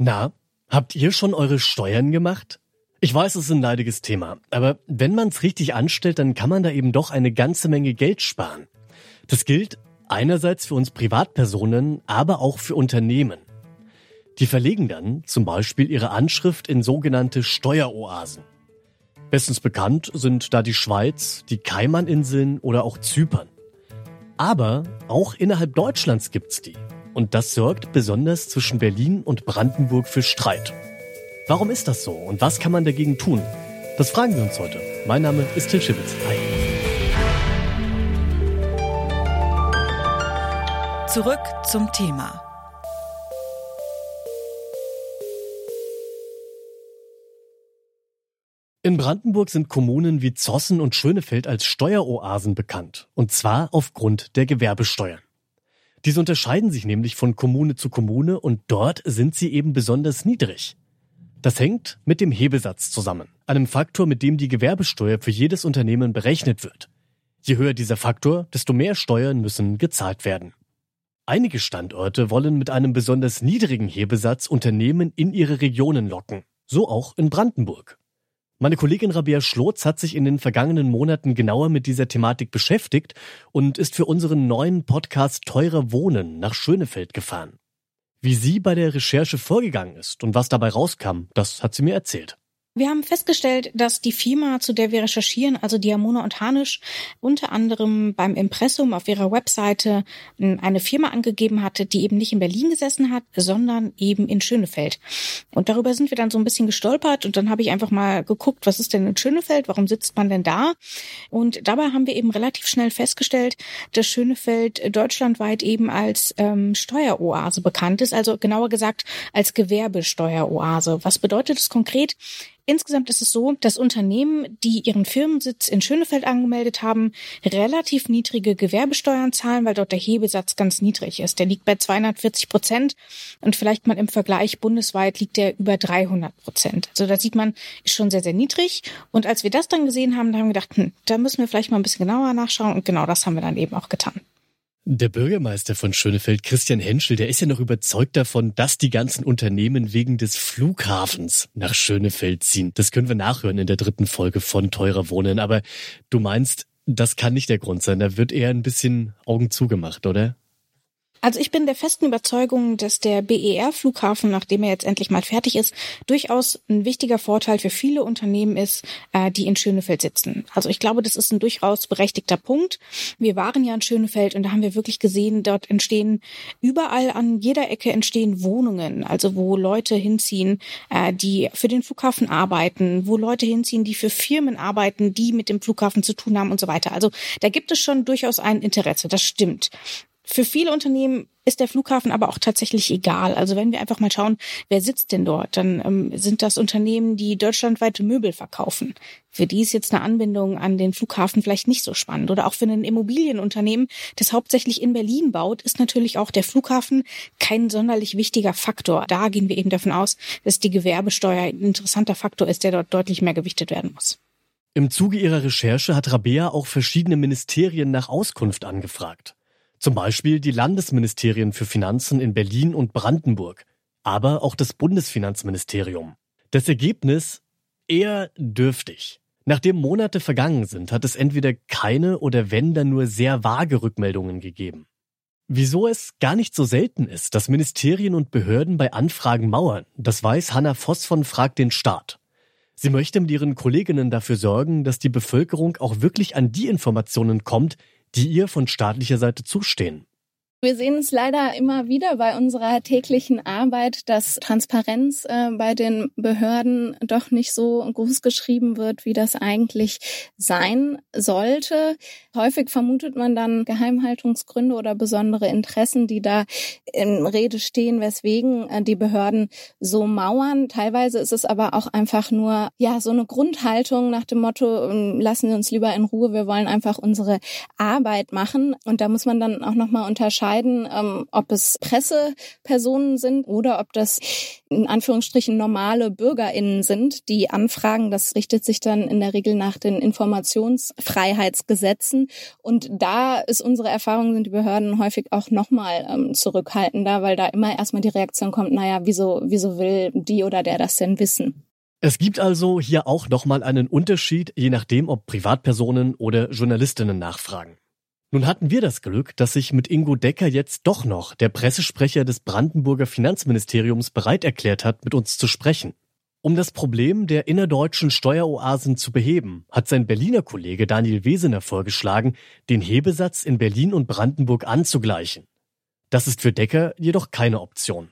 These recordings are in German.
Na, habt ihr schon eure Steuern gemacht? Ich weiß, es ist ein leidiges Thema, aber wenn man es richtig anstellt, dann kann man da eben doch eine ganze Menge Geld sparen. Das gilt einerseits für uns Privatpersonen, aber auch für Unternehmen. Die verlegen dann zum Beispiel ihre Anschrift in sogenannte Steueroasen. Bestens bekannt sind da die Schweiz, die Kaimaninseln oder auch Zypern. Aber auch innerhalb Deutschlands gibt's die. Und das sorgt besonders zwischen Berlin und Brandenburg für Streit. Warum ist das so und was kann man dagegen tun? Das fragen wir uns heute. Mein Name ist Till Schibitz. Hi. Zurück zum Thema. In Brandenburg sind Kommunen wie Zossen und Schönefeld als Steueroasen bekannt, und zwar aufgrund der Gewerbesteuern. Diese unterscheiden sich nämlich von Kommune zu Kommune und dort sind sie eben besonders niedrig. Das hängt mit dem Hebesatz zusammen, einem Faktor, mit dem die Gewerbesteuer für jedes Unternehmen berechnet wird. Je höher dieser Faktor, desto mehr Steuern müssen gezahlt werden. Einige Standorte wollen mit einem besonders niedrigen Hebesatz Unternehmen in ihre Regionen locken, so auch in Brandenburg. Meine Kollegin Rabea Schlotz hat sich in den vergangenen Monaten genauer mit dieser Thematik beschäftigt und ist für unseren neuen Podcast Teurer Wohnen nach Schönefeld gefahren. Wie sie bei der Recherche vorgegangen ist und was dabei rauskam, das hat sie mir erzählt. Wir haben festgestellt, dass die Firma, zu der wir recherchieren, also Diamona und Hanisch, unter anderem beim Impressum auf ihrer Webseite eine Firma angegeben hatte, die eben nicht in Berlin gesessen hat, sondern eben in Schönefeld. Und darüber sind wir dann so ein bisschen gestolpert und dann habe ich einfach mal geguckt, was ist denn in Schönefeld, warum sitzt man denn da? Und dabei haben wir eben relativ schnell festgestellt, dass Schönefeld deutschlandweit eben als ähm, Steueroase bekannt ist, also genauer gesagt als Gewerbesteueroase. Was bedeutet das konkret? Insgesamt ist es so, dass Unternehmen, die ihren Firmensitz in Schönefeld angemeldet haben, relativ niedrige Gewerbesteuern zahlen, weil dort der Hebesatz ganz niedrig ist. Der liegt bei 240 Prozent und vielleicht mal im Vergleich bundesweit liegt der über 300 Prozent. Also da sieht man, ist schon sehr, sehr niedrig. Und als wir das dann gesehen haben, da haben wir gedacht, hm, da müssen wir vielleicht mal ein bisschen genauer nachschauen und genau das haben wir dann eben auch getan. Der Bürgermeister von Schönefeld, Christian Henschel, der ist ja noch überzeugt davon, dass die ganzen Unternehmen wegen des Flughafens nach Schönefeld ziehen. Das können wir nachhören in der dritten Folge von Teurer Wohnen. Aber du meinst, das kann nicht der Grund sein. Da wird eher ein bisschen Augen zugemacht, oder? Also ich bin der festen Überzeugung, dass der BER-Flughafen, nachdem er jetzt endlich mal fertig ist, durchaus ein wichtiger Vorteil für viele Unternehmen ist, äh, die in Schönefeld sitzen. Also ich glaube, das ist ein durchaus berechtigter Punkt. Wir waren ja in Schönefeld und da haben wir wirklich gesehen, dort entstehen überall an jeder Ecke entstehen Wohnungen, also wo Leute hinziehen, äh, die für den Flughafen arbeiten, wo Leute hinziehen, die für Firmen arbeiten, die mit dem Flughafen zu tun haben und so weiter. Also da gibt es schon durchaus ein Interesse, das stimmt. Für viele Unternehmen ist der Flughafen aber auch tatsächlich egal. Also wenn wir einfach mal schauen, wer sitzt denn dort, dann ähm, sind das Unternehmen, die deutschlandweite Möbel verkaufen. Für die ist jetzt eine Anbindung an den Flughafen vielleicht nicht so spannend. Oder auch für ein Immobilienunternehmen, das hauptsächlich in Berlin baut, ist natürlich auch der Flughafen kein sonderlich wichtiger Faktor. Da gehen wir eben davon aus, dass die Gewerbesteuer ein interessanter Faktor ist, der dort deutlich mehr gewichtet werden muss. Im Zuge ihrer Recherche hat Rabea auch verschiedene Ministerien nach Auskunft angefragt. Zum Beispiel die Landesministerien für Finanzen in Berlin und Brandenburg, aber auch das Bundesfinanzministerium. Das Ergebnis eher dürftig. Nachdem Monate vergangen sind, hat es entweder keine oder wenn dann nur sehr vage Rückmeldungen gegeben. Wieso es gar nicht so selten ist, dass Ministerien und Behörden bei Anfragen mauern, das weiß Hanna Voss von Frag den Staat. Sie möchte mit ihren Kolleginnen dafür sorgen, dass die Bevölkerung auch wirklich an die Informationen kommt, die ihr von staatlicher Seite zustehen. Wir sehen es leider immer wieder bei unserer täglichen Arbeit, dass Transparenz äh, bei den Behörden doch nicht so groß geschrieben wird, wie das eigentlich sein sollte. Häufig vermutet man dann Geheimhaltungsgründe oder besondere Interessen, die da in Rede stehen, weswegen äh, die Behörden so mauern. Teilweise ist es aber auch einfach nur ja so eine Grundhaltung nach dem Motto: ähm, Lassen Sie uns lieber in Ruhe. Wir wollen einfach unsere Arbeit machen. Und da muss man dann auch noch mal unterscheiden unterscheiden, ähm, ob es Pressepersonen sind oder ob das in Anführungsstrichen normale BürgerInnen sind, die anfragen. Das richtet sich dann in der Regel nach den Informationsfreiheitsgesetzen. Und da ist unsere Erfahrung, sind die Behörden häufig auch nochmal ähm, zurückhaltender, weil da immer erstmal die Reaktion kommt, naja, wieso, wieso will die oder der das denn wissen? Es gibt also hier auch nochmal einen Unterschied, je nachdem, ob Privatpersonen oder Journalistinnen nachfragen. Nun hatten wir das Glück, dass sich mit Ingo Decker jetzt doch noch der Pressesprecher des Brandenburger Finanzministeriums bereit erklärt hat, mit uns zu sprechen. Um das Problem der innerdeutschen Steueroasen zu beheben, hat sein Berliner Kollege Daniel Wesener vorgeschlagen, den Hebesatz in Berlin und Brandenburg anzugleichen. Das ist für Decker jedoch keine Option.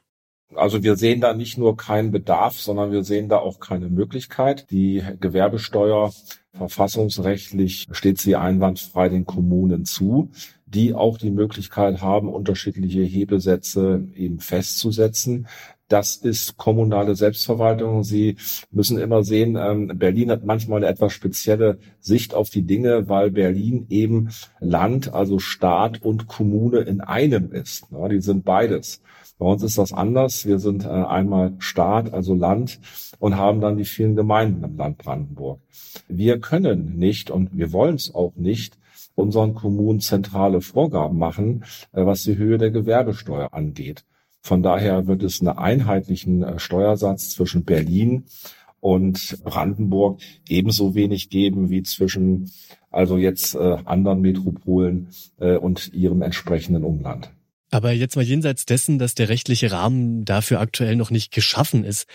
Also wir sehen da nicht nur keinen Bedarf, sondern wir sehen da auch keine Möglichkeit. Die Gewerbesteuer verfassungsrechtlich steht sie einwandfrei den Kommunen zu, die auch die Möglichkeit haben, unterschiedliche Hebesätze eben festzusetzen. Das ist kommunale Selbstverwaltung. Sie müssen immer sehen, ähm, Berlin hat manchmal eine etwas spezielle Sicht auf die Dinge, weil Berlin eben Land, also Staat und Kommune in einem ist. Die sind beides. Bei uns ist das anders. Wir sind äh, einmal Staat, also Land, und haben dann die vielen Gemeinden im Land Brandenburg. Wir können nicht und wir wollen es auch nicht unseren Kommunen zentrale Vorgaben machen, äh, was die Höhe der Gewerbesteuer angeht. Von daher wird es einen einheitlichen äh, Steuersatz zwischen Berlin und Brandenburg ebenso wenig geben wie zwischen also jetzt äh, anderen Metropolen äh, und ihrem entsprechenden Umland. Aber jetzt mal jenseits dessen, dass der rechtliche Rahmen dafür aktuell noch nicht geschaffen ist,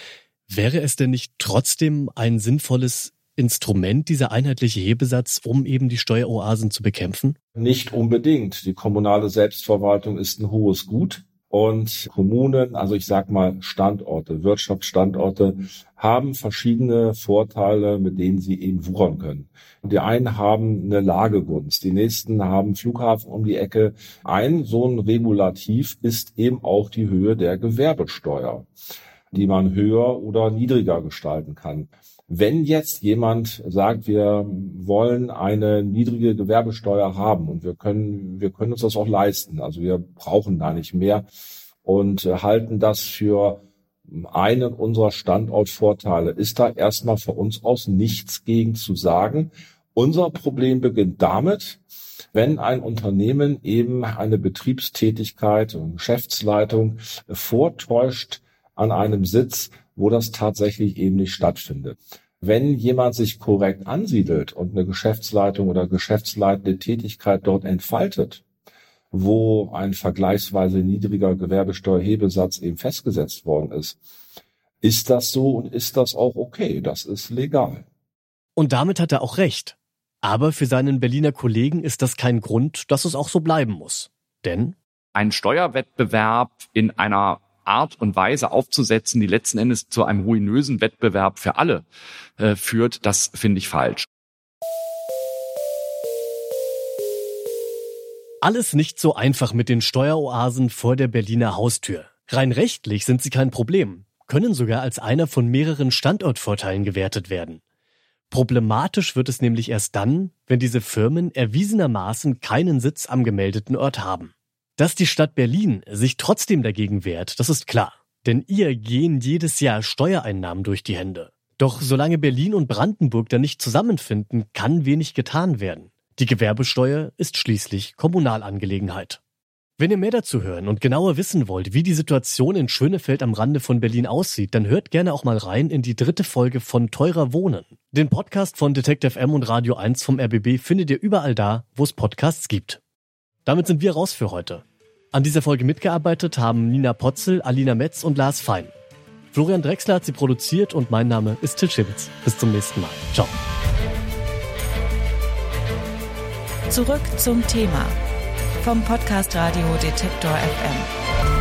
wäre es denn nicht trotzdem ein sinnvolles Instrument, dieser einheitliche Hebesatz, um eben die Steueroasen zu bekämpfen? Nicht unbedingt. Die kommunale Selbstverwaltung ist ein hohes Gut. Und Kommunen, also ich sag mal Standorte, Wirtschaftsstandorte, haben verschiedene Vorteile, mit denen sie eben wuchern können. Die einen haben eine Lagegunst, die nächsten haben Flughafen um die Ecke. Ein so ein Regulativ ist eben auch die Höhe der Gewerbesteuer, die man höher oder niedriger gestalten kann. Wenn jetzt jemand sagt, wir wollen eine niedrige Gewerbesteuer haben und wir können, wir können uns das auch leisten, also wir brauchen da nicht mehr und halten das für einen unserer Standortvorteile, ist da erstmal für uns aus nichts gegen zu sagen. Unser Problem beginnt damit, wenn ein Unternehmen eben eine Betriebstätigkeit und Geschäftsleitung vortäuscht an einem Sitz, wo das tatsächlich eben nicht stattfindet. Wenn jemand sich korrekt ansiedelt und eine Geschäftsleitung oder geschäftsleitende Tätigkeit dort entfaltet, wo ein vergleichsweise niedriger Gewerbesteuerhebesatz eben festgesetzt worden ist, ist das so und ist das auch okay? Das ist legal. Und damit hat er auch recht. Aber für seinen Berliner Kollegen ist das kein Grund, dass es auch so bleiben muss. Denn ein Steuerwettbewerb in einer Art und Weise aufzusetzen, die letzten Endes zu einem ruinösen Wettbewerb für alle äh, führt, das finde ich falsch. Alles nicht so einfach mit den Steueroasen vor der Berliner Haustür. Rein rechtlich sind sie kein Problem, können sogar als einer von mehreren Standortvorteilen gewertet werden. Problematisch wird es nämlich erst dann, wenn diese Firmen erwiesenermaßen keinen Sitz am gemeldeten Ort haben. Dass die Stadt Berlin sich trotzdem dagegen wehrt, das ist klar. Denn ihr gehen jedes Jahr Steuereinnahmen durch die Hände. Doch solange Berlin und Brandenburg da nicht zusammenfinden, kann wenig getan werden. Die Gewerbesteuer ist schließlich Kommunalangelegenheit. Wenn ihr mehr dazu hören und genauer wissen wollt, wie die Situation in Schönefeld am Rande von Berlin aussieht, dann hört gerne auch mal rein in die dritte Folge von Teurer Wohnen. Den Podcast von Detective M und Radio 1 vom RBB findet ihr überall da, wo es Podcasts gibt. Damit sind wir raus für heute. An dieser Folge mitgearbeitet haben Nina Potzel, Alina Metz und Lars Fein. Florian Drexler hat sie produziert und mein Name ist Till Schibitz. Bis zum nächsten Mal. Ciao. Zurück zum Thema vom Podcast Radio Detektor FM.